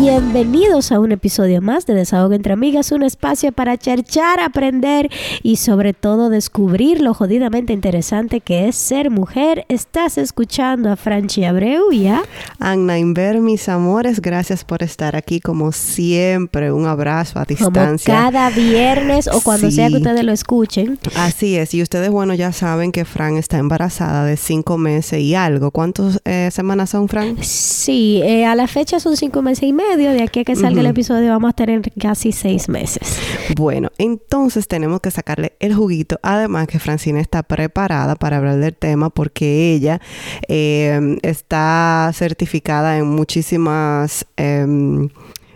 Bienvenidos a un episodio más de Desahogo entre Amigas, un espacio para cherchar, aprender y sobre todo descubrir lo jodidamente interesante que es ser mujer. Estás escuchando a Franchi Abreu y a Anna Inver, mis amores, gracias por estar aquí como siempre. Un abrazo a distancia. Como cada viernes o cuando sea que ustedes lo escuchen. Así es, y ustedes, bueno, ya saben que Fran está embarazada de cinco meses y algo. ¿Cuántas eh, semanas son, Fran? Sí, eh, a la fecha son cinco meses y medio. De aquí a que salga el episodio vamos a tener casi seis meses. Bueno, entonces tenemos que sacarle el juguito. Además que Francina está preparada para hablar del tema porque ella eh, está certificada en muchísimas... Em,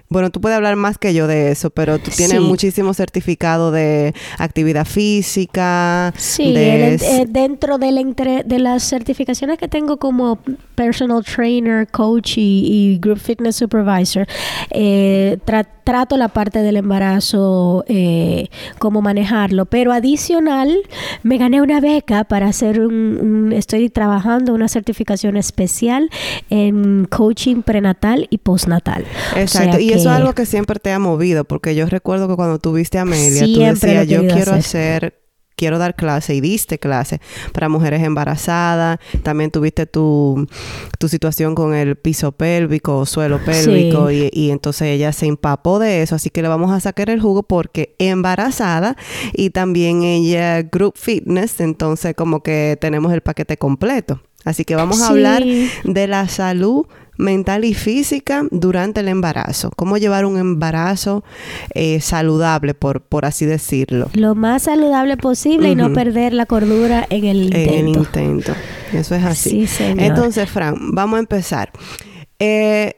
bueno, tú puedes hablar más que yo de eso, pero tú tienes muchísimo certificado de actividad física. Sí, eh, dentro de, de las certificaciones que tengo como personal trainer, coach y, group fitness supervisor, eh, trato la parte del embarazo, eh, cómo manejarlo, pero adicional me gané una beca para hacer un, estoy trabajando una certificación especial en coaching prenatal y postnatal. Exacto, y eso es algo que siempre te ha movido, porque yo recuerdo que cuando tuviste a Amelia, tú decías, yo quiero hacer quiero dar clase y diste clase para mujeres embarazadas. También tuviste tu, tu situación con el piso pélvico o suelo pélvico y, y, entonces ella se empapó de eso. Así que le vamos a sacar el jugo porque embarazada y también ella group fitness. Entonces como que tenemos el paquete completo. Así que vamos a hablar de la salud mental y física durante el embarazo. Cómo llevar un embarazo eh, saludable, por, por así decirlo. Lo más saludable posible y no perder la cordura en el intento. En el intento. Eso es así. Entonces, Fran, vamos a empezar. Eh,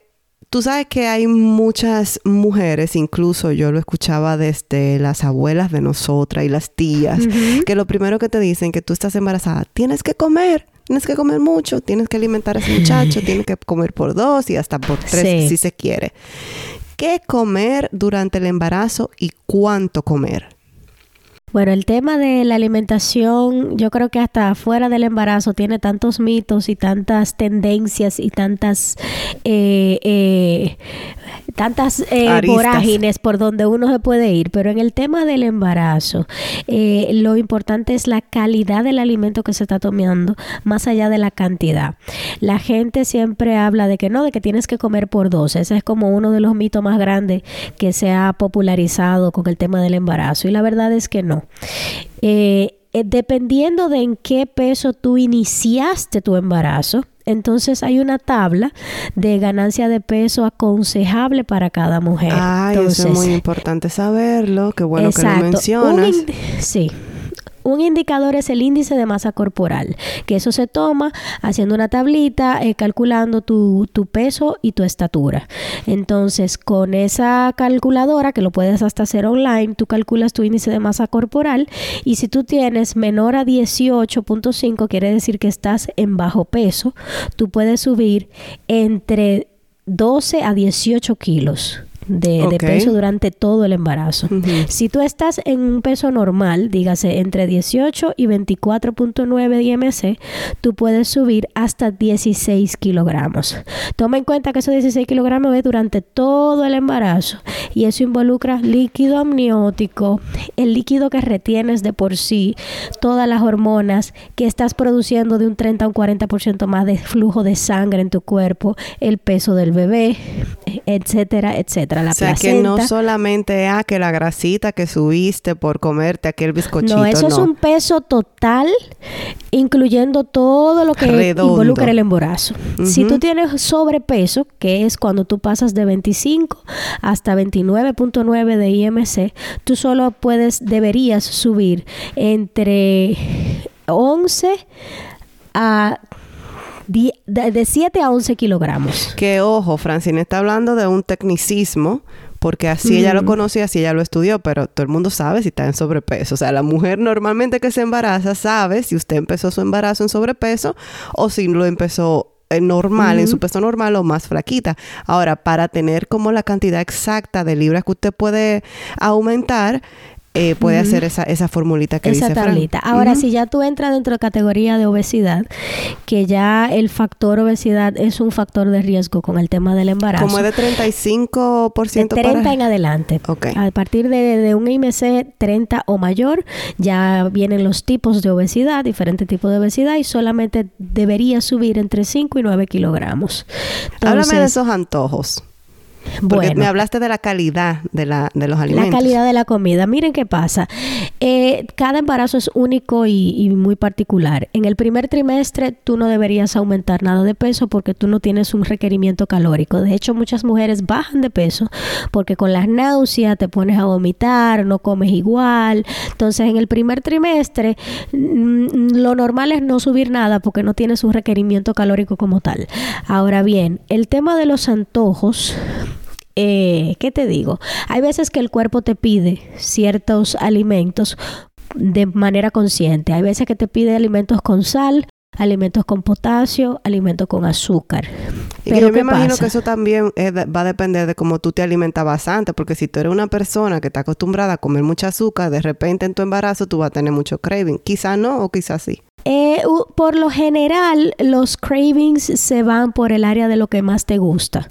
Tú sabes que hay muchas mujeres, incluso yo lo escuchaba desde las abuelas de nosotras y las tías, que lo primero que te dicen que tú estás embarazada, tienes que comer. Tienes que comer mucho, tienes que alimentar a ese muchacho, tienes que comer por dos y hasta por tres si se quiere. ¿Qué comer durante el embarazo y cuánto comer? Bueno, el tema de la alimentación, yo creo que hasta fuera del embarazo tiene tantos mitos y tantas tendencias y tantas eh, eh, tantas eh, vorágines por donde uno se puede ir, pero en el tema del embarazo, eh, lo importante es la calidad del alimento que se está tomando, más allá de la cantidad. La gente siempre habla de que no, de que tienes que comer por dos. Ese es como uno de los mitos más grandes que se ha popularizado con el tema del embarazo. Y la verdad es que no. Eh, eh, dependiendo de en qué peso tú iniciaste tu embarazo, entonces hay una tabla de ganancia de peso aconsejable para cada mujer. Ay, eso es muy importante saberlo. Qué bueno que lo mencionas. sí. Un indicador es el índice de masa corporal, que eso se toma haciendo una tablita, eh, calculando tu, tu, peso y tu estatura. Entonces, con esa calculadora, que lo puedes hasta hacer online, tú calculas tu índice de masa corporal y si tú tienes menor a 18.5, quiere decir que estás en bajo peso, tú puedes subir entre 12 a 18 kilos de, peso durante todo el embarazo. Si tú estás en un peso normal, dígase entre 18 y 24.9 de IMC, tú puedes subir hasta 16 kilogramos. Toma en cuenta que esos 16 kilogramos es durante todo el embarazo y eso involucra líquido amniótico, el líquido que retienes de por sí, todas las hormonas que estás produciendo de un 30 a un 40% más de flujo de sangre en tu cuerpo, el peso del bebé, etcétera, etcétera o sea, que no solamente ah, que la grasita que subiste por comerte aquel bizcochito. No, eso es un peso total, incluyendo todo lo que involucra el embarazo. Si tú tienes sobrepeso, que es cuando tú pasas de 25 hasta 29.9 de IMC, tú solo puedes, deberías subir entre 11 a de, 7 a 11 kilogramos. Que ojo, Francine está hablando de un tecnicismo porque así ella lo mm. conocía, así ella lo estudió, pero todo el mundo sabe si está en sobrepeso. O sea, la mujer normalmente que se embaraza sabe si usted empezó su embarazo en sobrepeso o si lo empezó eh, normal, en su peso normal o más flaquita. Ahora, para tener como la cantidad exacta de libras que usted puede aumentar, eh, puede hacer esa, esa formulita que esa dice tablita. Ahora, si ya tú entras dentro de categoría de obesidad, que ya el factor obesidad es un factor de riesgo con el tema del embarazo. Como es de 35% de 30 en adelante. Okay. A partir de, de, un IMC 30 o mayor, ya vienen los tipos de obesidad, diferentes tipos de obesidad, y solamente debería subir entre 5 y 9 kilogramos. Háblame de esos antojos. Porque me hablaste de la calidad de, la, de los alimentos. La calidad de la comida. Miren qué pasa. Eh, cada embarazo es único y, muy particular. En el primer trimestre tú no deberías aumentar nada de peso porque tú no tienes un requerimiento calórico. De hecho, muchas mujeres bajan de peso porque con las náuseas te pones a vomitar, no comes igual. Entonces, en el primer trimestre mm, lo normal es no subir nada porque no tienes un requerimiento calórico como tal. Ahora bien, el tema de los antojos eh, ¿qué te digo? Hay veces que el cuerpo te pide ciertos alimentos de manera consciente. Hay veces que te pide alimentos con sal, alimentos con potasio, alimentos con azúcar. Pero yo me imagino que eso también va a depender de cómo tú te alimentabas antes, porque si tú eres una persona que está acostumbrada a comer mucha azúcar, de repente en tu embarazo tú vas a tener mucho craving. Quizá no o quizás sí. Eh, por lo general, los cravings se van por el área de lo que más te gusta.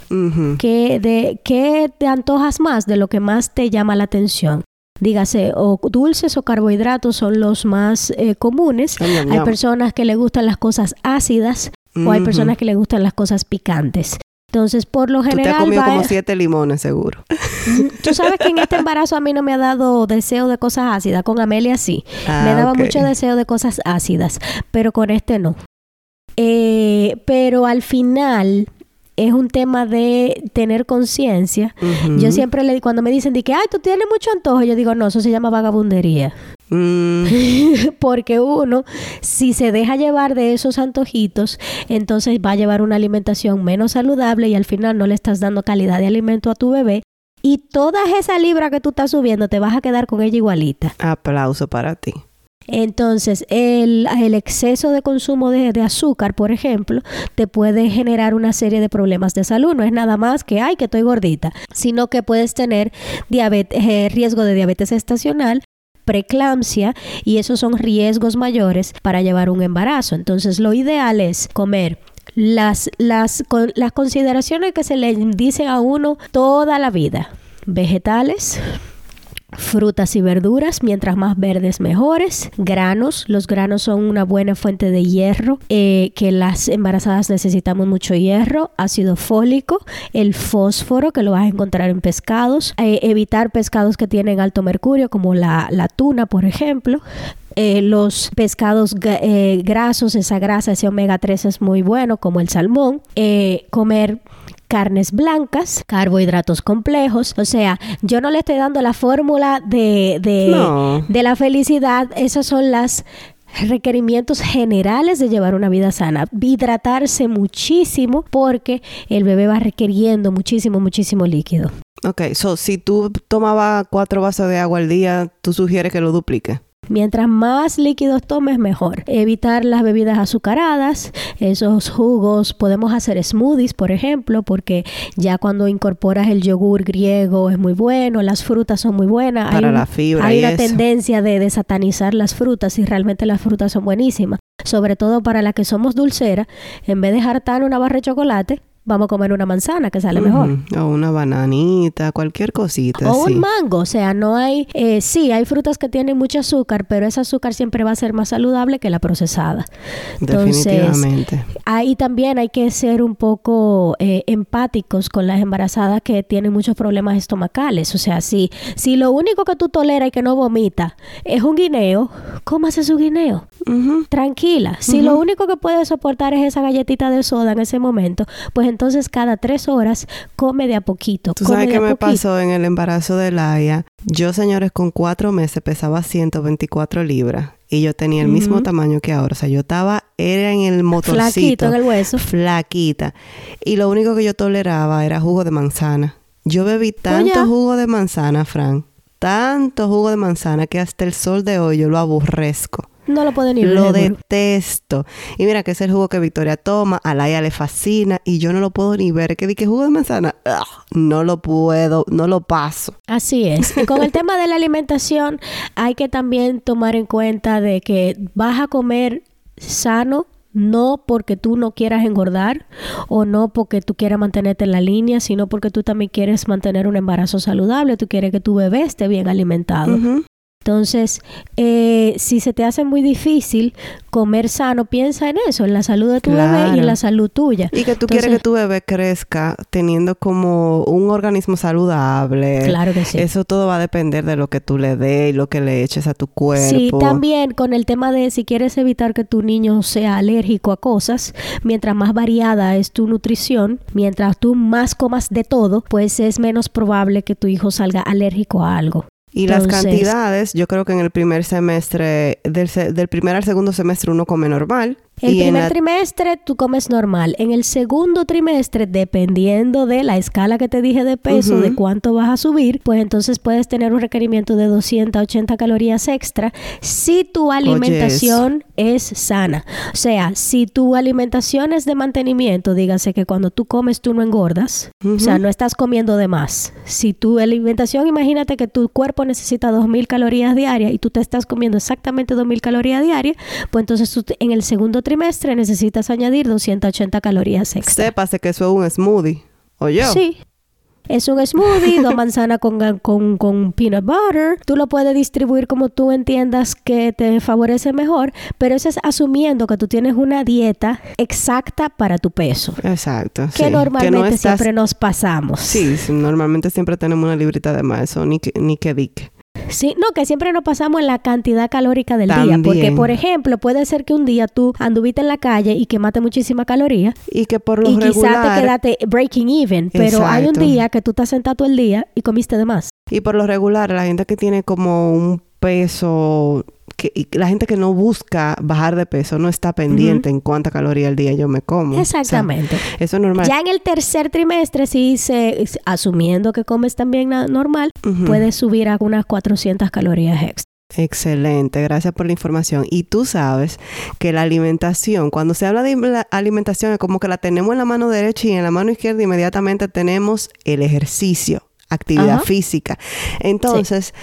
¿Qué, de, ¿Qué te antojas más de lo que más te llama la atención? dígase, o dulces o carbohidratos son los más eh, comunes. hay personas que le gustan las cosas ácidas o hay personas que le gustan las cosas picantes. Entonces, por lo general. Tú te has comido como siete limones, seguro. Tú sabes que en este embarazo a mí no me ha dado deseo de cosas ácidas. Con Amelia sí. me ah, daba mucho deseo de cosas ácidas, pero con este no. Eh, pero al final es un tema de tener conciencia. Yo siempre le cuando me dicen de que, ay, tú tienes mucho antojo, yo digo, no, eso se llama vagabundería. Mm. Porque uno, si se deja llevar de esos antojitos, entonces va a llevar una alimentación menos saludable y al final no le estás dando calidad de alimento a tu bebé. Y toda esa libra que tú estás subiendo, te vas a quedar con ella igualita. Aplauso para ti. Entonces, el, exceso de consumo de, azúcar, por ejemplo, te puede generar una serie de problemas de salud. No es nada más que, ay, que estoy gordita, sino que puedes tener diabetes, eh, riesgo de diabetes estacional, preeclampsia y esos son riesgos mayores para llevar un embarazo. Entonces lo ideal es comer las, las, las consideraciones que se le dicen a uno toda la vida. Vegetales, frutas y verduras, mientras más verdes mejores, granos, los granos son una buena fuente de hierro, eh, que las embarazadas necesitamos mucho hierro, ácido fólico, el fósforo que lo vas a encontrar en pescados, eh, evitar pescados que tienen alto mercurio como la, tuna por ejemplo, eh, los pescados grasos, esa grasa, ese omega 3 es muy bueno, como el salmón. comer carnes blancas, carbohidratos complejos. O sea, yo no le estoy dando la fórmula de, de, la felicidad. Esos son los requerimientos generales de llevar una vida sana. Hidratarse muchísimo porque el bebé va requiriendo muchísimo, muchísimo líquido. Ok, so si tú tomabas cuatro vasos de agua al día, tú sugieres que lo duplique. Mientras más líquidos tomes, mejor. Evitar las bebidas azucaradas, esos jugos. Podemos hacer smoothies, por ejemplo, porque ya cuando incorporas el yogur griego es muy bueno, las frutas son muy buenas. Para la fibra. Hay una tendencia de, de satanizar las frutas y realmente las frutas son buenísimas. Sobre todo para las que somos dulceras, en vez de jartar una barra de chocolate, vamos a comer una manzana que sale mejor. O una bananita, cualquier cosita. O un mango, o sea, no hay, eh, sí, hay frutas que tienen mucho azúcar, pero ese azúcar siempre va a ser más saludable que la procesada. Entonces, Definitivamente. Ahí también hay que ser un poco eh, empáticos con las embarazadas que tienen muchos problemas estomacales. O sea, si, si lo único que tú toleras y que no vomita es un guineo, cómase su guineo. Tranquila. Si lo único que puedes soportar es esa galletita de soda en ese momento, pues entonces cada tres horas come de a poquito. ¿Tú sabes qué me pasó en el embarazo de Laia? Yo, señores, con cuatro meses pesaba 124 libras y yo tenía el mismo tamaño que ahora. O sea, yo estaba, era en el motorcito. Flaquito en el hueso. Flaquita. Y lo único que yo toleraba era jugo de manzana. Yo bebí tanto jugo de manzana, Frank. Tanto jugo de manzana que hasta el sol de hoy yo lo aborrezco. No lo puedo ni ver. Lo detesto. Y mira que es el jugo que Victoria toma, a Laia le fascina y yo no lo puedo ni ver. Que dije jugo de manzana, no lo puedo, no lo paso. Así es. Y con el tema de la alimentación hay que también tomar en cuenta de que vas a comer sano no porque tú no quieras engordar o no porque tú quieras mantenerte en la línea, sino porque tú también quieres mantener un embarazo saludable, tú quieres que tu bebé esté bien alimentado. Entonces, eh, si se te hace muy difícil comer sano, piensa en eso, en la salud de tu bebé y en la salud tuya. Y que tú quieres que tu bebé crezca teniendo como un organismo saludable. Claro que sí. Eso todo va a depender de lo que tú le des y lo que le eches a tu cuerpo. Sí, también con el tema de si quieres evitar que tu niño sea alérgico a cosas, mientras más variada es tu nutrición, mientras tú más comas de todo, pues es menos probable que tu hijo salga alérgico a algo. Y las cantidades, yo creo que en el primer semestre, del, del primer al segundo semestre uno come normal el primer trimestre tú comes normal. En el segundo trimestre, dependiendo de la escala que te dije de peso, de cuánto vas a subir, pues entonces puedes tener un requerimiento de 280 calorías extra si tu alimentación es sana. O sea, si tu alimentación es de mantenimiento, dígase que cuando tú comes tú no engordas, o sea, no estás comiendo de más. Si tu alimentación, imagínate que tu cuerpo necesita 2.000 calorías diarias y tú te estás comiendo exactamente 2.000 calorías diarias, pues entonces tú en el segundo trimestre necesitas añadir 280 calorías extra. Sépase que eso es un smoothie. ¿O yo? Sí. Es un smoothie, dos manzanas con, con, con, peanut butter. Tú lo puedes distribuir como tú entiendas que te favorece mejor, pero eso es asumiendo que tú tienes una dieta exacta para tu peso. Exacto. Que normalmente siempre nos pasamos. Sí, normalmente siempre tenemos una librita de más, eso ni que, ni que dique. Sí, no, que siempre nos pasamos en la cantidad calórica del día. Porque, por ejemplo, puede ser que un día tú anduviste en la calle y quemaste muchísima caloría. Y que por lo y regular... quizás te quedaste breaking even. Pero hay un día que tú estás sentado todo el día y comiste de más. Y por lo regular, la gente que tiene como un peso que la gente que no busca bajar de peso no está pendiente en cuánta caloría al día yo me como. Exactamente. eso es normal. Ya en el tercer trimestre, si se, asumiendo que comes también normal, puedes subir a unas 400 calorías extra. Excelente, gracias por la información. Y tú sabes que la alimentación, cuando se habla de alimentación, es como que la tenemos en la mano derecha y en la mano izquierda inmediatamente tenemos el ejercicio actividad física. Entonces,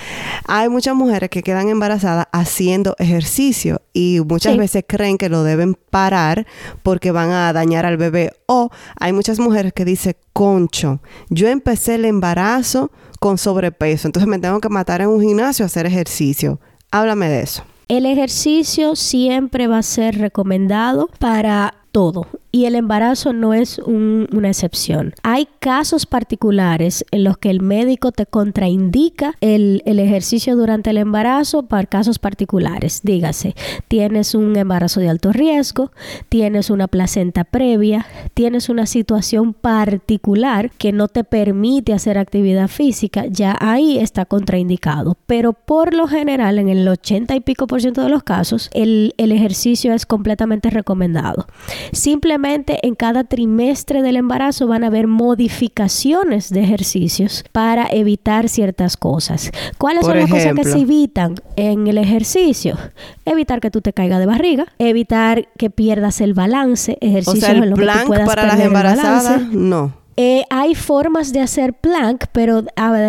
hay muchas mujeres que quedan embarazadas haciendo ejercicio y muchas veces creen que lo deben parar porque van a dañar al bebé. O hay muchas mujeres que dicen, concho, yo empecé el embarazo con sobrepeso, entonces me tengo que matar en un gimnasio a hacer ejercicio. Háblame de eso. El ejercicio siempre va a ser recomendado para todo y el embarazo no es una excepción. Hay casos particulares en los que el médico te contraindica el, ejercicio durante el embarazo para casos particulares. Dígase, tienes un embarazo de alto riesgo, tienes una placenta previa, tienes una situación particular que no te permite hacer actividad física, ya ahí está contraindicado. Pero por lo general, en el 80 y pico por ciento de los casos, el, el ejercicio es completamente recomendado. Simplemente en cada trimestre del embarazo van a haber modificaciones de ejercicios para evitar ciertas cosas. ¿Cuáles son las cosas que se evitan en el ejercicio? Evitar que tú te caigas de barriga, evitar que pierdas el balance, ejercicios o sea, en los que tú puedas para las embarazadas, no. Eh, hay formas de hacer plank, pero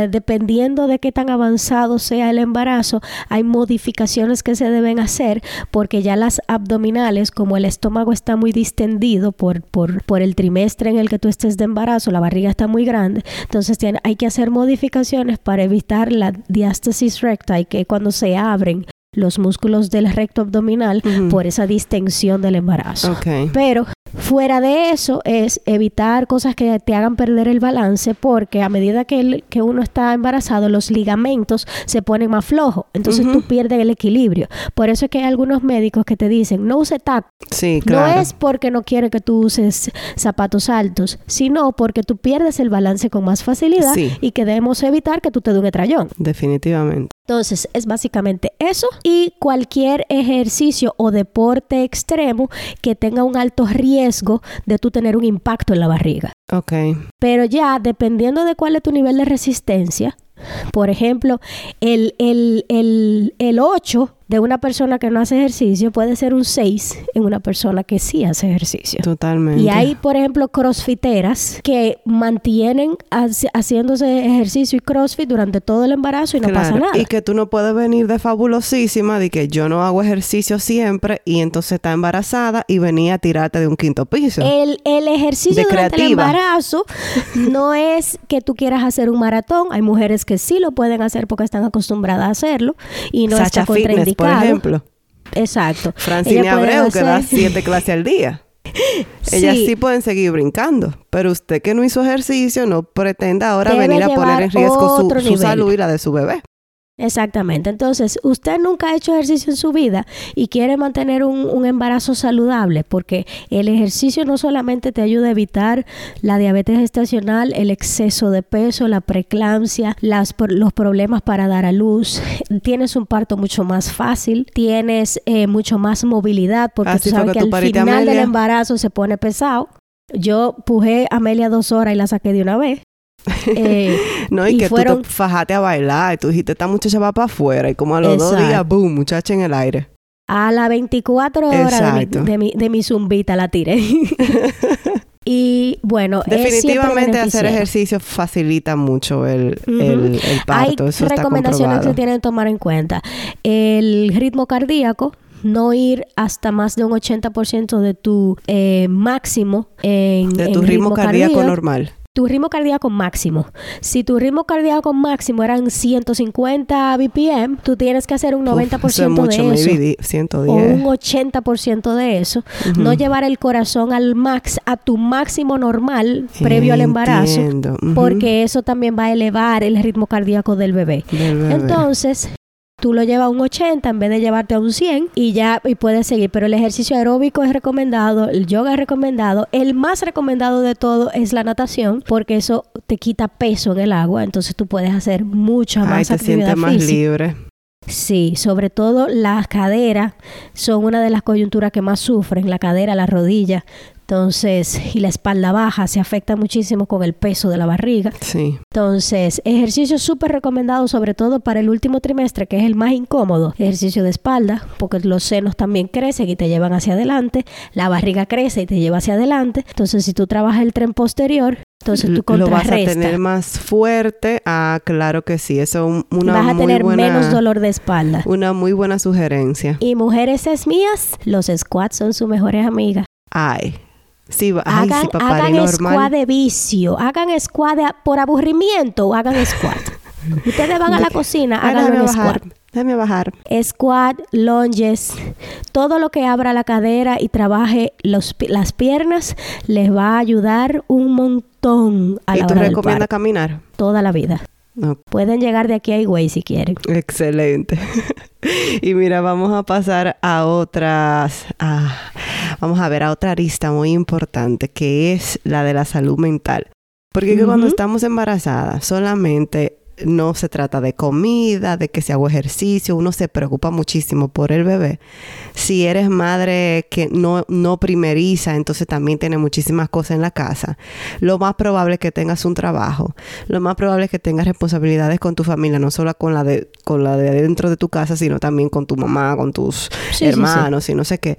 dependiendo de qué tan avanzado sea el embarazo, hay modificaciones que se deben hacer porque ya las abdominales, como el estómago está muy distendido por, por, por el trimestre en el que tú estés de embarazo, la barriga está muy grande, entonces tiene, hay que hacer modificaciones para evitar la diástasis recta y que cuando se abren los músculos del recto abdominal por esa distensión del embarazo. Pero Fuera de eso es evitar cosas que te hagan perder el balance porque a medida que, que uno está embarazado los ligamentos se ponen más flojos, entonces tú pierdes el equilibrio. Por eso es que hay algunos médicos que te dicen no use tac. Sí, claro. No es porque no quiere que tú uses zapatos altos, sino porque tú pierdes el balance con más facilidad y que debemos evitar que tú te dé un. Definitivamente. Entonces es básicamente eso y cualquier ejercicio o deporte extremo que tenga un alto riesgo de tú tener un impacto en la barriga. Ok. Pero ya dependiendo de cuál es tu nivel de resistencia, por ejemplo, el, el, el, el 8 de una persona que no hace ejercicio puede ser un 6 en una persona que sí hace ejercicio. Totalmente. Y hay, por ejemplo, crossfiteras que mantienen haciéndose ejercicio y crossfit durante todo el embarazo y no pasa nada. Y que tú no puedes venir de fabulosísima de que yo no hago ejercicio siempre y entonces está embarazada y venía a tirarte de un quinto piso. El, el ejercicio durante el embarazo no es que tú quieras hacer un maratón. Hay mujeres que sí lo pueden hacer porque están acostumbradas a hacerlo y no está contraindicado. Por ejemplo. Exacto. Francine Abreu, que da siete clases al día. Ellas sí. pueden seguir brincando, pero usted que no hizo ejercicio no pretenda ahora venir a poner en riesgo su salud y la de su bebé. Exactamente. Entonces, usted nunca ha hecho ejercicio en su vida y quiere mantener un, embarazo saludable, porque el ejercicio no solamente te ayuda a evitar la diabetes gestacional, el exceso de peso, la preeclampsia, las, los problemas para dar a luz, tienes un parto mucho más fácil, tienes eh, mucho más movilidad, porque tú sabes que, al final del embarazo se pone pesado. Yo pujé a Amelia dos horas y la saqué de una vez. Eh, no, y, que fueron... tú te fajaste a bailar y tú dijiste, esta muchacha va para afuera y como a los dos días, boom, muchacha en el aire. A las 24 horas de mi, de, mi, zumbita la tiré. y bueno, definitivamente hacer ejercicio facilita mucho el, el, parto. Hay recomendaciones que se tienen que tomar en cuenta. El ritmo cardíaco, no ir hasta más de un 80% de tu eh, máximo en, de tu ritmo, cardíaco normal tu ritmo cardíaco máximo. Si tu ritmo cardíaco máximo eran 150 BPM, tú tienes que hacer un 90% de eso. 110. O un 80% de eso. No llevar el corazón al max, a tu máximo normal previo al embarazo. Porque eso también va a elevar el ritmo cardíaco del bebé. Del bebé. Entonces, tú lo llevas a un 80 en vez de llevarte a un 100 y ya y puedes seguir. Pero el ejercicio aeróbico es recomendado, el yoga es recomendado. El más recomendado de todo es la natación porque eso te quita peso en el agua. Entonces tú puedes hacer mucha más Ay, te sientes más libre. Sí, sobre todo las caderas son una de las coyunturas que más sufren, la cadera, la rodilla. Entonces, y la espalda baja se afecta muchísimo con el peso de la barriga. Sí. Entonces, ejercicio súper recomendado, sobre todo para el último trimestre, que es el más incómodo. Ejercicio de espalda, porque los senos también crecen y te llevan hacia adelante. La barriga crece y te lleva hacia adelante. Entonces, si tú trabajas el tren posterior, entonces tú. Lo vas a tener más fuerte. Ah, claro que sí. Eso es una Vas a tener menos dolor de espalda. Una muy buena sugerencia. Y mujeres es mías, los squats son sus mejores amigas. Ay, Sí, hagan, hagan squat de vicio, hagan squat por aburrimiento hagan squat. Ustedes van a la cocina, hagan un squat. Déjame bajar. Squat, lunges, todo lo que abra la cadera y trabaje los, las piernas les va a ayudar un montón a ¿Y tú recomiendas caminar? Toda la vida. Pueden llegar de aquí a Higüey si quieren. Excelente. y mira, vamos a pasar a otras, vamos a ver a otra arista muy importante que es la de la salud mental. Porque cuando estamos embarazadas solamente no se trata de comida, de que se haga ejercicio, uno se preocupa muchísimo por el bebé. Si eres madre que no, no primeriza, entonces también tiene muchísimas cosas en la casa. Lo más probable es que tengas un trabajo. Lo más probable es que tengas responsabilidades con tu familia, no solo con la de, con la de dentro de tu casa, sino también con tu mamá, con tus hermanos y no sé qué.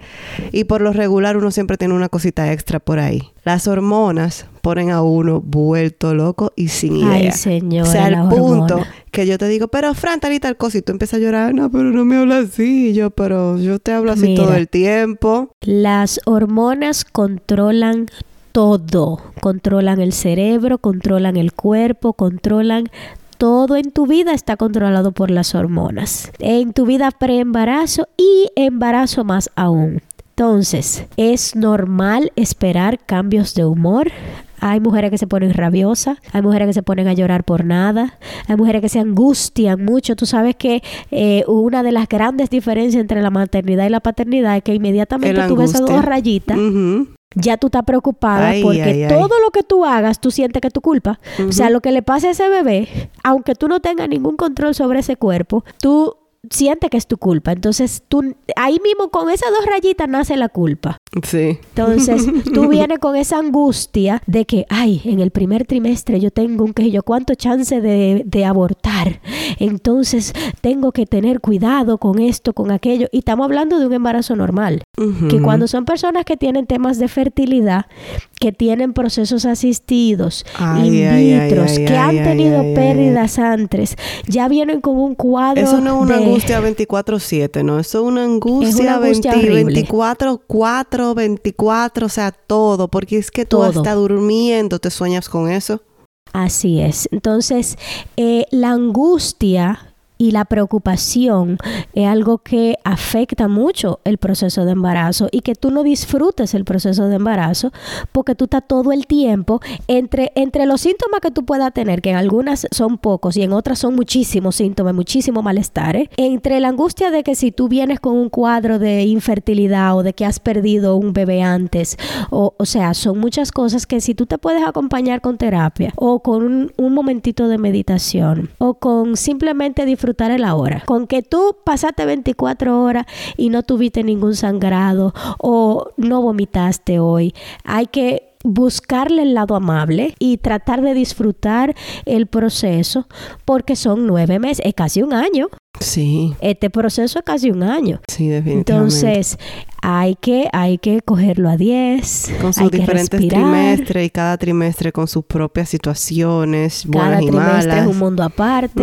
Y por lo regular uno siempre tiene una cosita extra por ahí. Las hormonas ponen a uno vuelto loco y sin idea. Ay, señor. O sea, al punto que yo te digo, pero Fran, tal y tal cosa, y tú empiezas a llorar, no, pero no me hablas así. yo, pero yo te hablo así todo el tiempo. Las hormonas controlan todo. Controlan el cerebro, controlan el cuerpo, controlan todo en tu vida está controlado por las hormonas. En tu vida preembarazo y embarazo más aún. Entonces, es normal esperar cambios de humor. Hay mujeres que se ponen rabiosas, hay mujeres que se ponen a llorar por nada, hay mujeres que se angustian mucho. Tú sabes que eh, una de las grandes diferencias entre la maternidad y la paternidad es que inmediatamente tú ves a dos rayitas, ya tú estás preocupada porque todo lo que tú hagas, tú sientes que es tu culpa. O sea, lo que le pasa a ese bebé, aunque tú no tengas ningún control sobre ese cuerpo, tú sientes que es tu culpa. Entonces, tú ahí mismo con esas dos rayitas nace la culpa. Sí. Entonces, tú vienes con esa angustia de que, ay, en el primer trimestre yo tengo un que yo cuánto chance de, de abortar. Entonces, tengo que tener cuidado con esto, con aquello. Y estamos hablando de un embarazo normal. Que cuando son personas que tienen temas de fertilidad, que tienen procesos asistidos, in vitro, que han tenido pérdidas antes, ya vienen con un cuadro. Eso no es una angustia 24-7, ¿no? Eso es una angustia, 24, 4, 24, o sea, todo, porque es que tú estás durmiendo, te sueñas con eso. Así es. Entonces, eh, la angustia y la preocupación es algo que afecta mucho el proceso de embarazo y que tú no disfrutes el proceso de embarazo porque tú estás todo el tiempo entre, entre los síntomas que tú puedas tener, que en algunas son pocos y en otras son muchísimos síntomas, muchísimo malestar, entre la angustia de que si tú vienes con un cuadro de infertilidad o de que has perdido un bebé antes, o, o sea, son muchas cosas que si tú te puedes acompañar con terapia o con un momentito de meditación o con simplemente disfrutar el ahora. Con que tú pasaste 24 horas y no tuviste ningún sangrado o no vomitaste hoy, hay que buscarle el lado amable y tratar de disfrutar el proceso porque son nueve meses, es casi un año. Sí. Este proceso es casi un año. Sí, definitivamente. Entonces, hay que, hay que cogerlo a 10. Con sus diferentes trimestres y cada trimestre con sus propias situaciones, buenas cada y trimestre es un mundo aparte.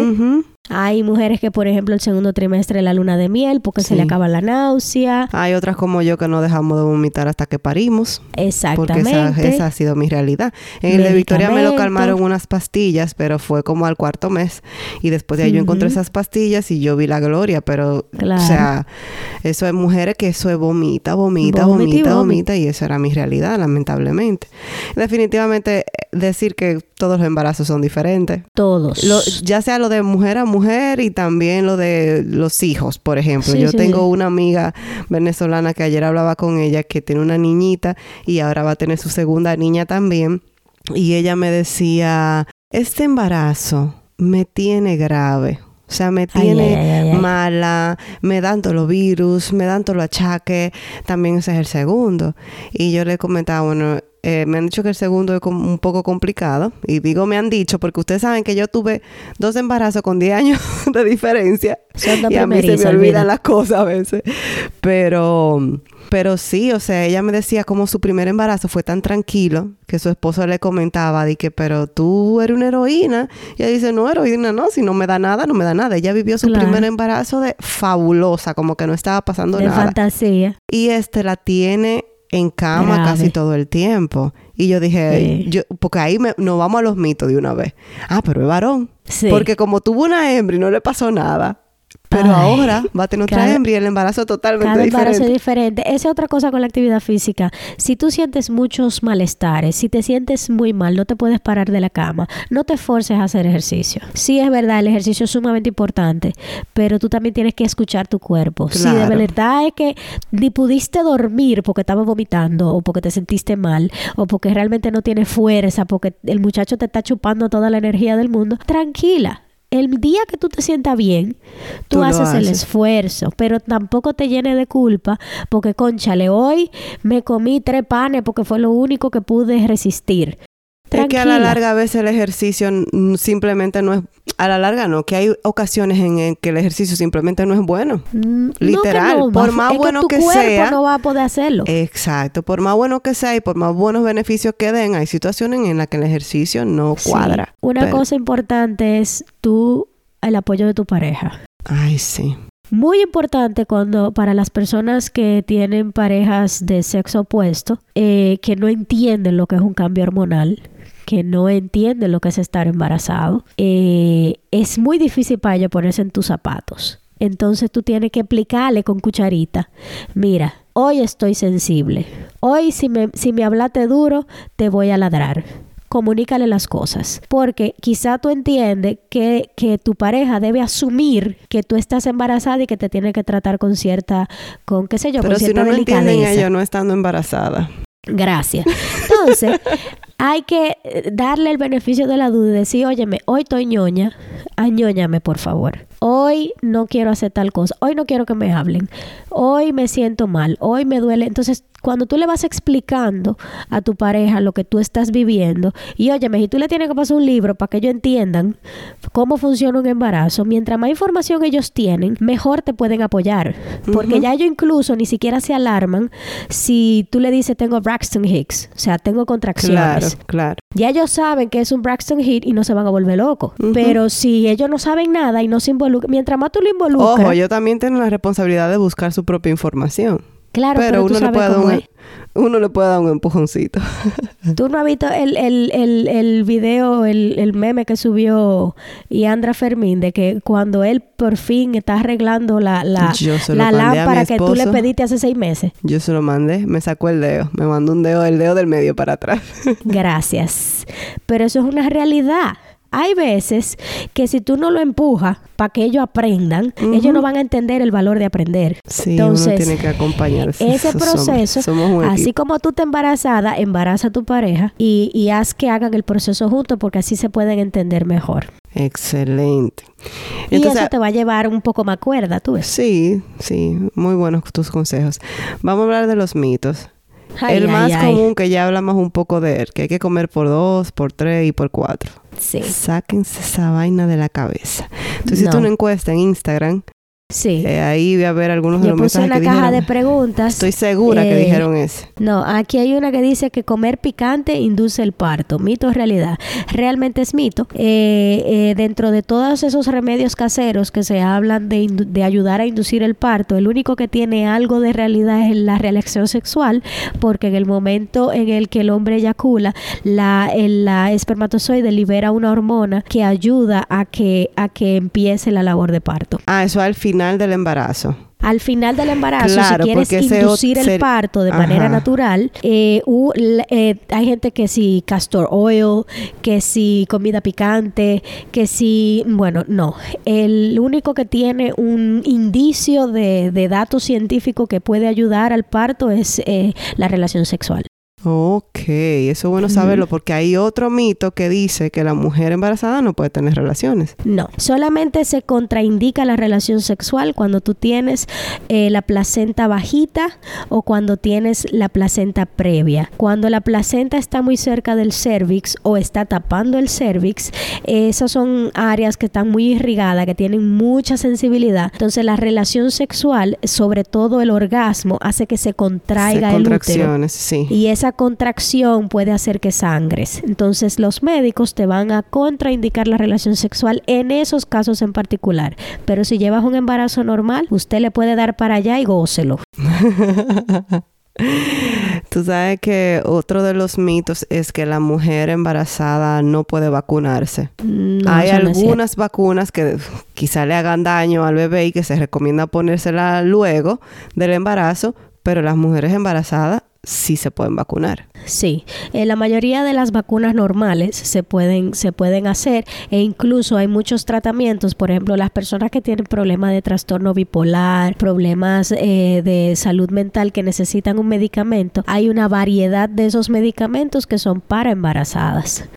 Hay mujeres que, por ejemplo, el segundo trimestre la luna de miel porque se le acaba la náusea. Hay otras como yo que no dejamos de vomitar hasta que parimos. Exactamente. Porque esa, ha sido mi realidad. En el de Victoria me lo calmaron unas pastillas, pero fue como al cuarto mes. Y después de ahí yo encontré esas pastillas y yo vi la gloria. Pero, o sea, eso es mujeres que eso es vomita, vomita, vomita, vomita. Y eso era mi realidad, lamentablemente. Definitivamente decir que todos los embarazos son diferentes. Todos. ya sea lo de mujer a mujer y también lo de los hijos, por ejemplo. Yo tengo una amiga venezolana que ayer hablaba con ella que tiene una niñita y ahora va a tener su segunda niña también. Y ella me decía, este embarazo me tiene grave. O sea, me tiene mala, me dan todos los virus, me dan todos los achaques, también ese es el segundo. Y yo le comentaba, bueno, eh, me han dicho que el segundo es un poco complicado. Y digo me han dicho porque ustedes saben que yo tuve dos embarazos con 10 años de diferencia. y a mí se me olvidan las cosas a veces. Pero, pero sí, o sea, ella me decía como su primer embarazo fue tan tranquilo que su esposo le comentaba de que, pero tú eres una heroína. Y ella dice, no, heroína no, si no me da nada, no me da nada. Ella vivió su primer embarazo de fabulosa, como que no estaba pasando nada. De fantasía. Y este la tiene en cama casi todo el tiempo. Y yo dije, yo, porque ahí me, nos vamos a los mitos de una vez. Ah, pero es varón. Porque como tuvo una hembra y no le pasó nada, pero ahora va a tener otra hembra y el embarazo totalmente cada diferente. embarazo es diferente. Esa es otra cosa con la actividad física. Si tú sientes muchos malestares, si te sientes muy mal, no te puedes parar de la cama, no te forces a hacer ejercicio. Sí es verdad, el ejercicio es sumamente importante, pero tú también tienes que escuchar tu cuerpo. Si de verdad es que ni pudiste dormir porque estabas vomitando o porque te sentiste mal o porque realmente no tienes fuerza, porque el muchacho te está chupando toda la energía del mundo, tranquila el día que tú te sientas bien, tú, haces, el esfuerzo, pero tampoco te llenes de culpa porque, conchale, hoy me comí tres panes porque fue lo único que pude resistir. Es que a la larga a veces el ejercicio simplemente no es... A la larga no, que hay ocasiones en, que el ejercicio simplemente no es bueno. Mm, Literal. por más bueno que, sea... no va a poder hacerlo. Exacto. Por más bueno que sea y por más buenos beneficios que den, hay situaciones en las que el ejercicio no cuadra. Una cosa importante es tú, el apoyo de tu pareja. Ay, sí. Muy importante cuando para las personas que tienen parejas de sexo opuesto, eh, que no entienden lo que es un cambio hormonal, que no entiende lo que es estar embarazado, eh, es muy difícil para ella ponerse en tus zapatos. Entonces tú tienes que explicarle con cucharita, mira, hoy estoy sensible, hoy si me, si me hablaste duro, te voy a ladrar comunícale las cosas. Porque quizá tú entiendes que, que, tu pareja debe asumir que tú estás embarazada y que te tiene que tratar con cierta, con qué sé yo, Pero con cierta si no delicadeza. ella no estando embarazada. Gracias. Entonces, hay que eh, darle el beneficio de la duda y decir, óyeme, hoy estoy ñoña, añóñame por favor. Hoy no quiero hacer tal cosa. Hoy no quiero que me hablen. Hoy me siento mal. Hoy me duele. Entonces, cuando tú le vas explicando a tu pareja lo que tú estás viviendo, y óyeme, si tú le tienes que pasar un libro para que ellos entiendan cómo funciona un embarazo, mientras más información ellos tienen, mejor te pueden apoyar. Porque ya ellos incluso ni siquiera se alarman si tú le dices tengo Braxton Hicks, o sea, tengo contracciones. Claro, claro. Ya ellos saben que es un Braxton Hit y no se van a volver locos. Pero si ellos no saben nada y no se involucran, mientras más tú lo involucras. Ojo, yo también tengo la responsabilidad de buscar su propia información. Claro, pero, uno, le puede dar un, uno le puede dar un empujoncito. ¿Tú no has visto el, el, el, el video, el, el, meme que subió Yandra Fermín de que cuando él por fin está arreglando la, la, la lámpara que tú le pediste hace seis meses? Yo se lo mandé, me sacó el dedo, me mandó un dedo, el dedo del medio para atrás. Gracias. Pero eso es una realidad. Hay veces que si tú no lo empujas para que ellos aprendan, ellos no van a entender el valor de aprender. Sí, Entonces, uno tiene que acompañarse. Ese proceso, así como tú te embarazada, embaraza a tu pareja y, y haz que hagan el proceso juntos porque así se pueden entender mejor. Excelente. y eso te va a llevar un poco más cuerda, tú ves. Sí, sí, muy buenos tus consejos. Vamos a hablar de los mitos. el más común que ya hablamos un poco de él, que hay que comer por dos, por tres y por cuatro. Sáquense esa vaina de la cabeza. Entonces, no. una encuesta en Instagram Sí. Eh, ahí voy a ver algunos de los puse mensajes una caja de preguntas. Estoy segura que Eh, dijeron eso. No, aquí hay una que dice que comer picante induce el parto. Mito o realidad. Realmente es mito. Eh, eh, dentro de todos esos remedios caseros que se hablan de ayudar a inducir el parto, el único que tiene algo de realidad es la reacción sexual, porque en el momento en el que el hombre eyacula, la, el, la espermatozoide libera una hormona que ayuda a que, a que empiece la labor de parto. Ah, eso al final del embarazo. Al final del embarazo, Claro, si quieres inducir el ser- parto de Ajá. manera natural, eh, u- l- eh, hay gente que si castor oil, que si comida picante, que si, bueno, no. El único que tiene un indicio de, de dato científico que puede ayudar al parto es eh, la relación sexual. Ok, eso es bueno saberlo porque hay otro mito que dice que la mujer embarazada no puede tener relaciones. No, solamente se contraindica la relación sexual cuando tú tienes eh, la placenta bajita o cuando tienes la placenta previa. Cuando la placenta está muy cerca del cervix o está tapando el cervix, eh, esas son áreas que están muy irrigadas, que tienen mucha sensibilidad. Entonces la relación sexual, sobre todo el orgasmo, hace que se contraiga Se- el útero. sí. Y esa contracción puede hacer que sangres. Entonces los médicos te van a contraindicar la relación sexual en esos casos en particular. Pero si llevas un embarazo normal, usted le puede dar para allá y gócelo. Tú sabes que otro de los mitos es que la mujer embarazada no puede vacunarse. No, Hay no algunas vacunas que quizá le hagan daño al bebé y que se recomienda ponérsela luego del embarazo, pero las mujeres embarazadas sí se pueden vacunar. Sí, eh, la mayoría de las vacunas normales se pueden, se pueden hacer e incluso hay muchos tratamientos, por ejemplo, las personas que tienen problemas de trastorno bipolar, problemas eh, de salud mental que necesitan un medicamento, hay una variedad de esos medicamentos que son para embarazadas.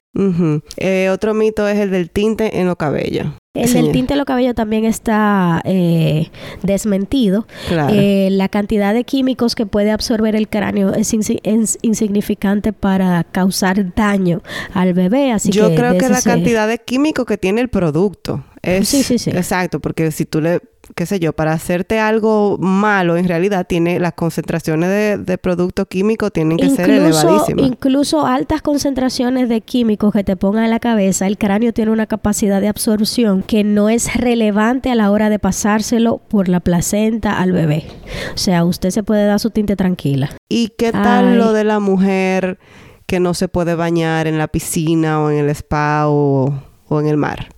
Eh, otro mito es el del tinte en los cabellos. El del tinte de los cabellos también está eh, desmentido. Claro. Eh, la cantidad de químicos que puede absorber el cráneo es, insi- es insignificante para causar daño al bebé. Así Yo que creo que la se- cantidad de químico que tiene el producto es Sí, sí, sí. exacto, porque si tú le, qué sé yo, para hacerte algo malo, en realidad tiene las concentraciones de, de producto químico tienen que ser elevadísimas. incluso altas concentraciones de químicos que te pongan en la cabeza, el cráneo tiene una capacidad de absorción que no es relevante a la hora de pasárselo por la placenta al bebé. O sea, usted se puede dar su tinte tranquila. ¿Y qué tal Ay. lo de la mujer que no se puede bañar en la piscina o en el spa o, o en el mar?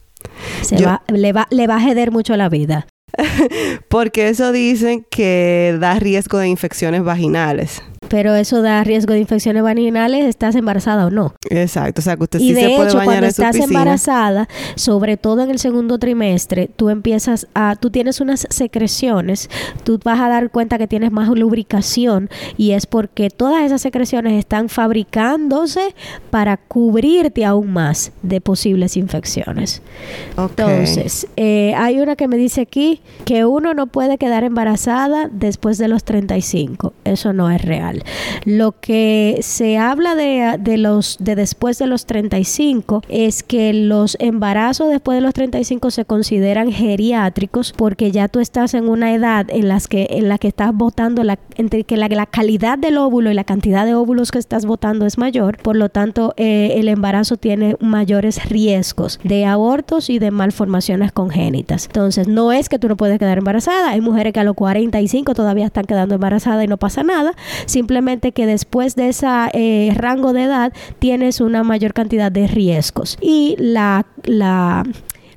Se Yo- va, le, va, le va a jeder mucho la vida. Porque eso dicen que da riesgo de infecciones vaginales. Pero eso da riesgo de infecciones vaginales, estás embarazada o no. Exacto, o sea que usted y sí de se puede hecho, bañar cuando en estás embarazada, sobre todo en el segundo trimestre, tú empiezas a, tú tienes unas secreciones, tú vas a dar cuenta que tienes más lubricación y es porque todas esas secreciones están fabricándose para cubrirte aún más de posibles infecciones. Entonces, eh, hay una que me dice aquí que uno no puede quedar embarazada después de los 35. Eso no es real. Lo que se habla de, de los de después de los 35 es que los embarazos después de los 35 se consideran geriátricos porque ya tú estás en una edad en las que en la que estás botando la entre que la, calidad del óvulo y la cantidad de óvulos que estás botando es mayor, por lo tanto eh, el embarazo tiene mayores riesgos de abortos y de malformaciones congénitas. Entonces, no es que tú no puedes quedar embarazada, hay mujeres que a los 45 todavía están quedando embarazadas y no pasa nada, simplemente que después de ese rango de edad tienes una mayor cantidad de riesgos. Y la, la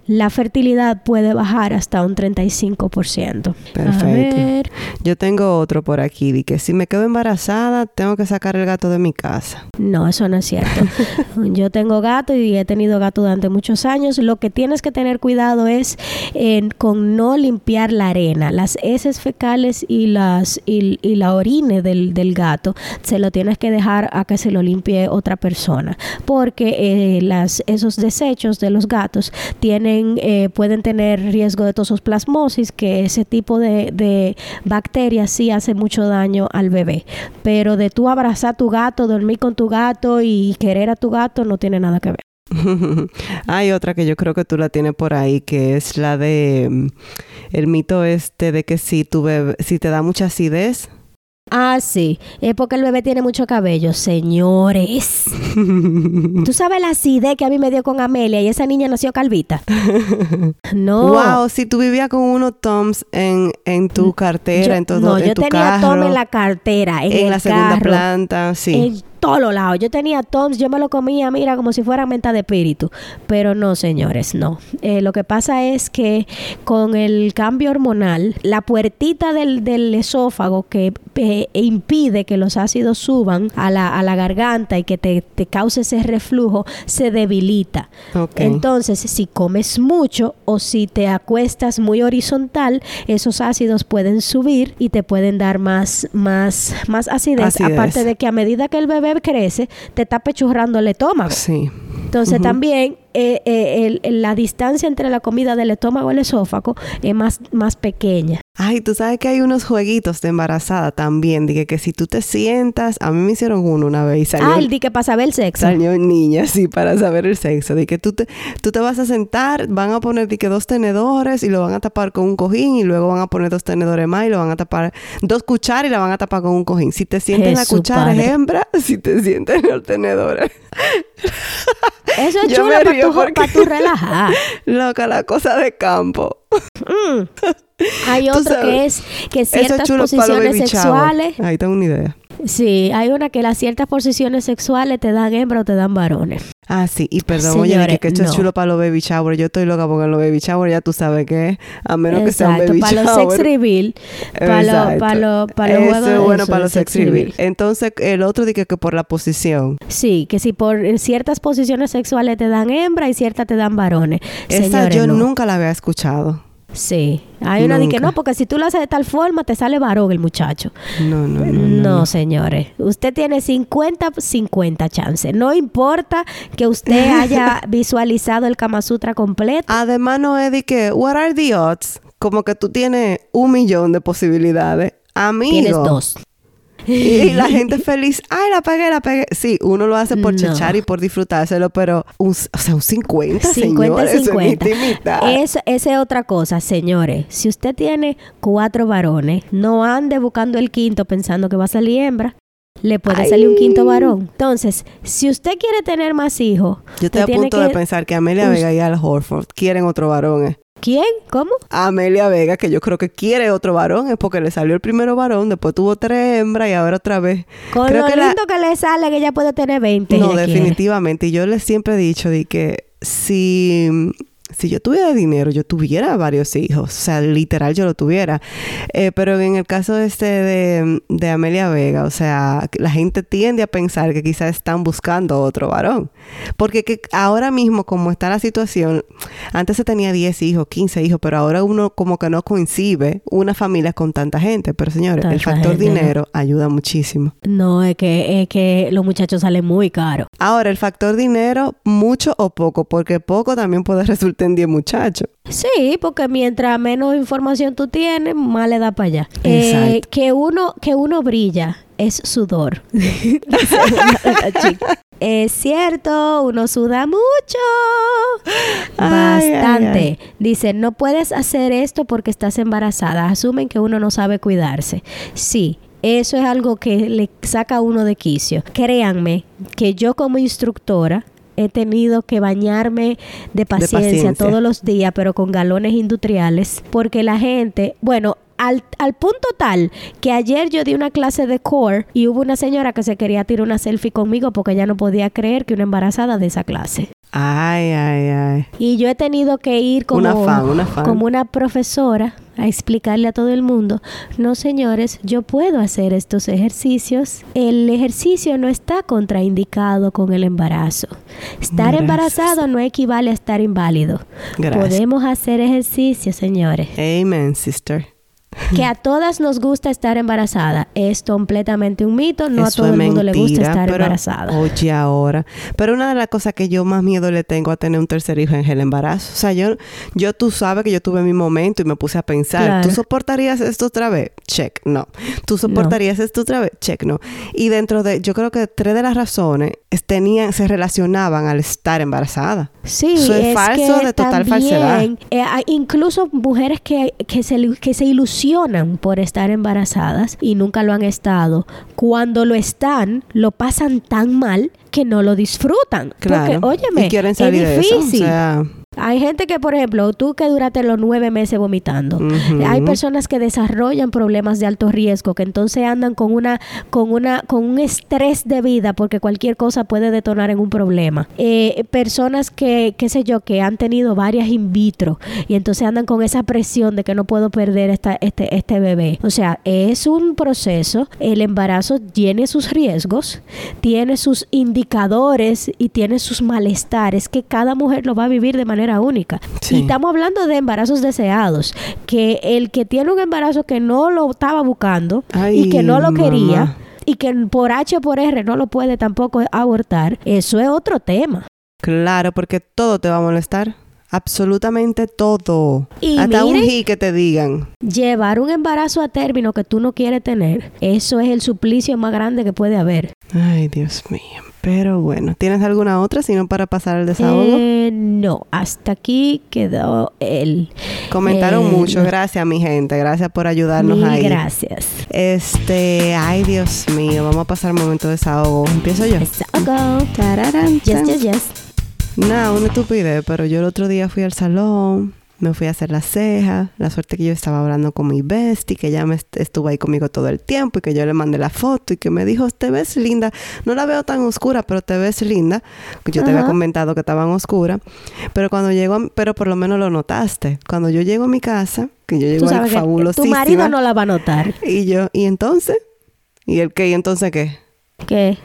la fertilidad puede bajar hasta un 35%. Perfecto. Yo tengo otro por aquí, de que si me quedo embarazada, tengo que sacar el gato de mi casa. No, eso no es cierto. Yo tengo gato y he tenido gato durante muchos años. Lo que tienes que tener cuidado es en, con no limpiar la arena. Las heces fecales y, las, y, y la orine del, del, gato se lo tienes que dejar a que se lo limpie otra persona. Porque eh, las, esos desechos de los gatos tienen eh, pueden tener riesgo de tosoplasmosis, que ese tipo de, bacterias sí hace mucho daño al bebé. Pero de tú abrazar a tu gato, dormir con tu gato y querer a tu gato no tiene nada que ver. Hay otra que yo creo que tú la tienes por ahí, que es la de el mito este de que si tu bebé, si te da mucha acidez, Ah, sí. Es porque el bebé tiene mucho cabello. Señores. ¿Tú sabes la acidez que a mí me dio con Amelia y esa niña nació calvita? no. Wow, si tú vivías con unos Toms en, en tu cartera, yo, en todo No, en yo tu tenía Tom en la cartera, en, en el la segunda carro, planta, sí. En todos los lados. Yo tenía Toms, yo me lo comía, mira, como si fuera menta de espíritu. Pero no, señores, no. Eh, lo que pasa es que con el cambio hormonal, la puertita del, del esófago que eh, impide que los ácidos suban a la, a la garganta y que te, te, cause ese reflujo, se debilita. Okay. Entonces, si comes mucho o si te acuestas muy horizontal, esos ácidos pueden subir y te pueden dar más, más, más acidez. acidez. Aparte de que a medida que el bebé crece, te está pechurrando el estómago. Sí. Entonces, uh -huh. también eh, eh, el, la distancia entre la comida del estómago y el esófago es más, más pequeña. Ay, tú sabes que hay unos jueguitos de embarazada también. Dije que si tú te sientas, a mí me hicieron uno una vez y salió. Ah, el di que para saber el sexo. Salió niña, sí, para saber el sexo. De que tú te, tú te vas a sentar, van a poner di que dos tenedores y lo van a tapar con un cojín y luego van a poner dos tenedores más y lo van a tapar, dos cucharas y la van a tapar con un cojín. Si te sientes en la cuchara es hembra, si te sientes en el tenedor. Eso es chulo para tu, porque... pa tu relajar. Loca, la cosa de campo. Mm. Hay otro que es que ciertas es posiciones sexuales. Ahí tengo una idea. Sí, hay una que las ciertas posiciones sexuales te dan hembra o te dan varones. Ah, sí, y perdón, Señores, oye, que esto no. es chulo para los baby shower. Yo estoy loca porque los baby shower ya tú sabes que a menos Exacto, que sea un baby para shower. los sex reveal, para los para lo, pa lo Eso es bueno para los sex, reveal. reveal. Entonces, el otro dice que por la posición. Sí, que si por ciertas posiciones sexuales te dan hembra y ciertas te dan varones. Esa Señores, yo no. nunca la había escuchado. Sí. Hay una de que no, porque si tú lo haces de tal forma, te sale varón el muchacho. No, no, no. No, no, señores. Usted tiene 50, 50 chances. No importa que usted haya visualizado el Kama Sutra completo. Además, no es de que, what are the odds? Como que tú tienes un millón de posibilidades. Amigo. Tienes dos. Y la gente feliz, ay, la pegué, la pegué. Sí, uno lo hace por no. chechar y por disfrutárselo, pero un, o sea, un 50, 50 señores, 50. Esa es otra cosa, señores. Si usted tiene cuatro varones, no ande buscando el quinto pensando que va a salir hembra. Le puede Ay. salir un quinto varón. Entonces, si usted quiere tener más hijos... Yo estoy a punto que... de pensar que Amelia Vega y Al Horford quieren otro varón. Eh. ¿Quién? ¿Cómo? Amelia Vega, que yo creo que quiere otro varón, es porque le salió el primero varón, después tuvo tres hembras y ahora otra vez. Con creo lo que lindo la... que le sale, que ella puede tener 20. No, definitivamente. Quiere. Y yo le siempre he dicho de que si, Si yo tuviera dinero, yo tuviera varios hijos. O sea, literal yo lo tuviera. Eh, pero en el caso este de, de Amelia Vega, o sea, la gente tiende a pensar que quizás están buscando otro varón. Porque que ahora mismo, como está la situación, antes se tenía 10 hijos, 15 hijos, pero ahora uno como que no coincide una familia con tanta gente. Pero señores, el factor dinero ayuda muchísimo. No, es que, es que los muchachos salen muy caros. Ahora, el factor dinero, mucho o poco, porque poco también puede resultar en 10 muchachos. Sí, porque mientras menos información tú tienes, más le da para allá. Eh, que uno, que uno brilla es sudor. es cierto, uno suda mucho. Bastante. Dice, no puedes hacer esto porque estás embarazada. Asumen que uno no sabe cuidarse. Sí, eso es algo que le saca a uno de quicio. Créanme que yo como instructora he tenido que bañarme de paciencia, todos los días, pero con galones industriales, porque la gente, bueno, al, al, punto tal que ayer yo di una clase de core y hubo una señora que se quería tirar una selfie conmigo porque ella no podía creer que una embarazada de esa clase. Ay, ay, ay. Y yo he tenido que ir como una, como una profesora a explicarle a todo el mundo, no señores, yo puedo hacer estos ejercicios. El ejercicio no está contraindicado con el embarazo. Estar embarazado no equivale a estar inválido. Podemos hacer ejercicio, señores. Amen, sister que a todas nos gusta estar embarazada. Es completamente un mito, no a todo el mundo le gusta estar embarazada. Oye, ahora. Pero una de las cosas que yo más miedo le tengo a tener un tercer hijo en el embarazo. O sea, yo, yo tú sabes que yo tuve mi momento y me puse a pensar, ¿tú soportarías esto otra vez? Check, no. ¿Tú soportarías esto otra vez? Check, no. Y dentro de, yo creo que tres de las razones tenían, se relacionaban al estar embarazada. Sí, es, falso de total falsedad. Eh, incluso mujeres que, que, se, que se ilusionan por estar embarazadas y nunca lo han estado. Cuando lo están, lo pasan tan mal que no lo disfrutan. Claro. Porque, óyeme, es difícil. Hay gente que, por ejemplo, tú que duraste los nueve meses vomitando, hay personas que desarrollan problemas de alto riesgo, que entonces andan con una, con una, con un estrés de vida porque cualquier cosa puede detonar en un problema. Eh, personas que, qué sé yo, que han tenido varias in vitro y entonces andan con esa presión de que no puedo perder esta, este, este bebé. O sea, es un proceso. El embarazo tiene sus riesgos, tiene sus indicadores y tiene sus malestares que cada mujer lo va a vivir de manera única. Y estamos hablando de embarazos deseados, que el que tiene un embarazo que no lo estaba buscando y que no lo quería y que por H o por R no lo puede tampoco abortar, eso es otro tema. Claro, porque todo te va a molestar. Absolutamente todo. Y Hasta un que te digan. Llevar un embarazo a término que tú no quieres tener, eso es el suplicio más grande que puede haber. Ay, Dios mío. Pero bueno, ¿tienes alguna otra sino para pasar al desahogo? Eh, no, hasta aquí quedó el... Comentaron mucho, gracias mi gente, gracias por ayudarnos ahí. gracias. Este, ay Dios mío, vamos a pasar un momento de desahogo. Empiezo yo. Desahogo. Tararán, yes, yes, yes. Nada, una estupidez, pero yo el otro día fui al salón me fui a hacer las cejas. La suerte que yo estaba hablando con mi bestie, que ya me estuvo ahí conmigo todo el tiempo y que yo le mandé la foto y que me dijo, te ves linda. No la veo tan oscura, pero te ves linda. Yo te había comentado que estaban oscura. Pero cuando llego, pero por lo menos lo notaste. Cuando yo llego a mi casa, que yo llego a fabulosísima. Tu marido no la va a notar. Y yo, ¿y entonces? ¿Y el qué? ¿Y entonces qué? ¿Qué?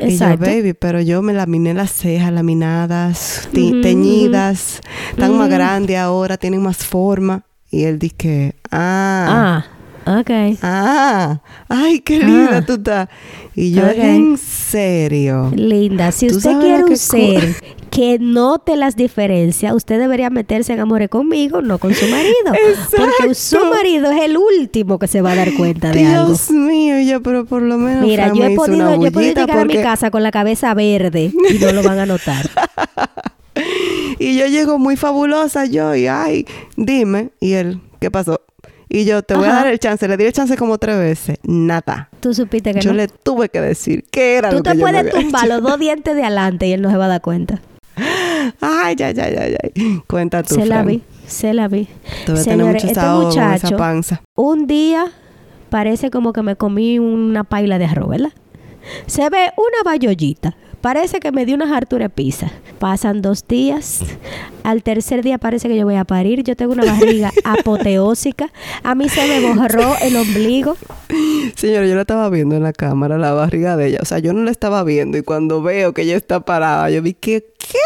Y yo, baby, pero yo me laminé las cejas laminadas, teñidas, tan más grandes ahora, tienen más forma. Y él dice, ah. Ah, ok. Ah, ay, qué linda ah. tú estás. Y yo, en serio. Linda, si usted quiere un ser que note las diferencias, usted debería meterse en amores conmigo, no con su marido. Porque su marido es el último que se va a dar cuenta de algo. Dios mío, ya, pero por lo menos. Mira, yo he, podido, yo he podido llegar a mi casa con la cabeza verde y no lo van a notar. y yo llego muy fabulosa, yo, y ay, dime. Y él, ¿qué pasó? Y yo te voy a dar el chance, le di el chance como tres veces. Nada. Tú supiste que yo le tuve que decir qué era Tú lo que te puedes tumbar los dos dientes de adelante y él no se va a dar cuenta. Ay, ay, ay, ay, ay. Cuenta tú. Se la vi, se la vi. Señores, este muchacho, esa panza. un día parece como que me comí una paila de arroz, ¿verdad? Se ve una bayollita, parece que me dio una hartura pizza. Pasan dos días. Al tercer día parece que yo voy a parir. Yo tengo una barriga apoteósica. A mí se me borró el ombligo. Señora, yo la estaba viendo en la cámara, la barriga de ella. O sea, yo no la estaba viendo y cuando veo que ella está parada, yo vi que, ¿qué?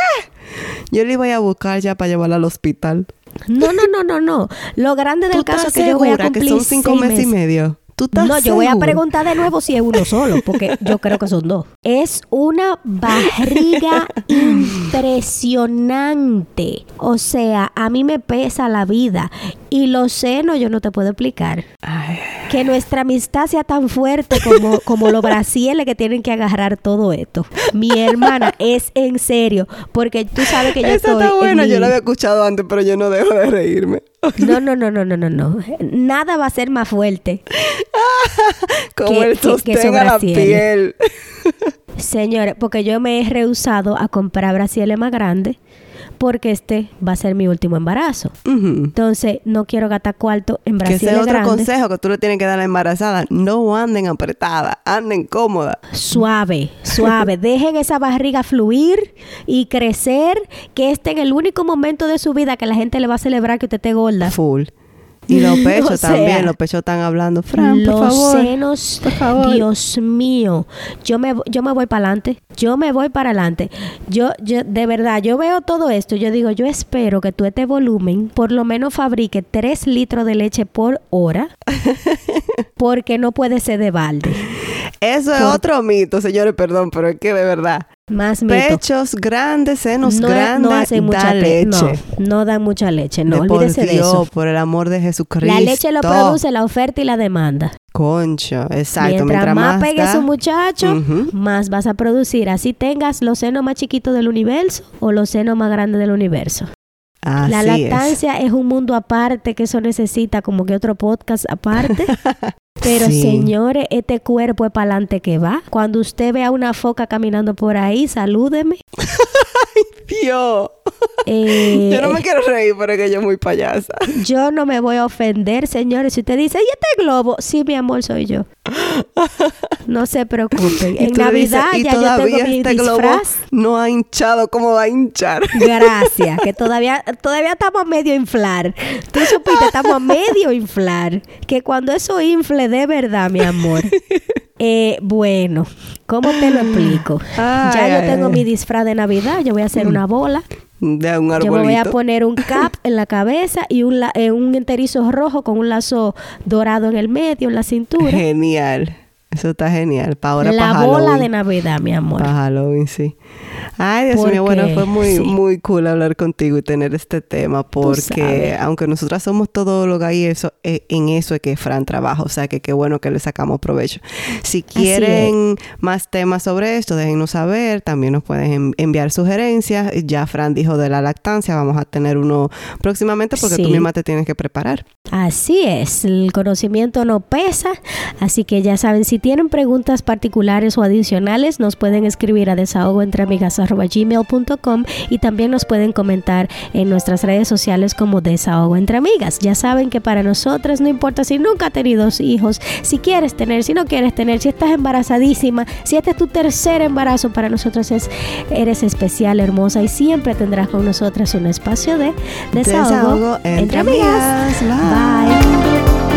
Yo le iba a buscar ya para llevarla al hospital. No, no, no, no, no. Lo grande del caso es que yo voy a cumplir que son cinco meses y medio no, yo voy a preguntar de nuevo si es uno solo, porque yo creo que son dos. Es una barriga impresionante. O sea, a mí me pesa la vida. Y los senos yo no te puedo explicar. Que nuestra amistad sea tan fuerte como, como los brasiles que tienen que agarrar todo esto. Mi hermana, es en serio. Porque tú sabes que yo Esa está buena, yo la había escuchado antes, pero yo no dejo de reírme. No, no, no, no, no, no, no. Nada va a ser más fuerte. Como el sostén a la piel. Señores, porque yo me he rehusado a comprar brasiles más grandes porque este va a ser mi último embarazo. Entonces, no quiero gastar cuarto en brasiles Que ese es otro consejo que tú le tienes que dar a la embarazada. No anden apretada, anden cómoda. Suave, suave. Dejen esa barriga fluir y crecer, que este en el único momento de su vida que la gente le va a celebrar que usted esté gorda. Full. Y los pechos también, los pechos están hablando. Fran, por los senos, por favor. Dios mío. Yo me, yo me voy para adelante. Yo me voy para adelante. Yo, yo, de verdad, yo veo todo esto. Yo digo, yo espero que tú este volumen por lo menos fabrique 3 litros de leche por hora. porque no puede ser de balde. Eso es otro mito, señores, perdón, pero es que de verdad. Más Pechos grandes, senos grandes, no hacen mucha leche. No, dan mucha leche, no, olvídese de eso. por el amor de Jesucristo. La leche lo produce la oferta y la demanda. Concho, exacto. Mientras, más, pegue su muchacho, más vas a producir. Así tengas los senos más chiquitos del universo o los senos más grandes del universo. la lactancia es. un mundo aparte que eso necesita como que otro podcast aparte. Pero señores, este cuerpo es para adelante que va. Cuando usted vea una foca caminando por ahí, salúdeme. ¡Ay, Dios! Eh, yo no me quiero reír porque yo muy payasa. Yo no me voy a ofender, señores. Si usted dice, ¿y este globo? Sí, mi amor, soy yo. No se preocupen. En Navidad ya yo tengo mi este disfraz. no ha hinchado como va a hinchar. Gracias, que todavía, todavía estamos a medio inflar. Tú supiste, estamos a medio inflar. Que cuando eso infle de verdad, mi amor. Eh, bueno, ¿cómo te lo explico? ya yo tengo mi disfraz de Navidad, yo voy a hacer una bola. De un Yo me voy a poner un cap en la cabeza y un, eh, un enterizo rojo con un lazo dorado en el medio, en la cintura. Genial. Eso está genial. Para ahora, La bola de Navidad, mi amor. Para Halloween, sí. Ay, Dios mío, bueno, fue muy, muy cool hablar contigo y tener este tema porque aunque nosotras somos todólogas y eso, eh, en eso es que Fran trabaja, o sea que qué bueno que le sacamos provecho. Si quieren más temas sobre esto, déjenos saber, también nos pueden enviar sugerencias. Ya Fran dijo de la lactancia, vamos a tener uno próximamente porque tú misma te tienes que preparar. Así es, el conocimiento no pesa, así que ya saben si tienen preguntas particulares o adicionales, nos pueden escribir a desahogoentreamigas.gmail.com y también nos pueden comentar en nuestras redes sociales como Desahogo Entre Amigas. Ya saben que para nosotras no importa si nunca has tenido hijos, si quieres tener, si no quieres tener, si estás embarazadísima, si este es tu tercer embarazo, para nosotros es, eres especial, hermosa y siempre tendrás con nosotras un espacio de Desahogo, entre, Amigas. Bye.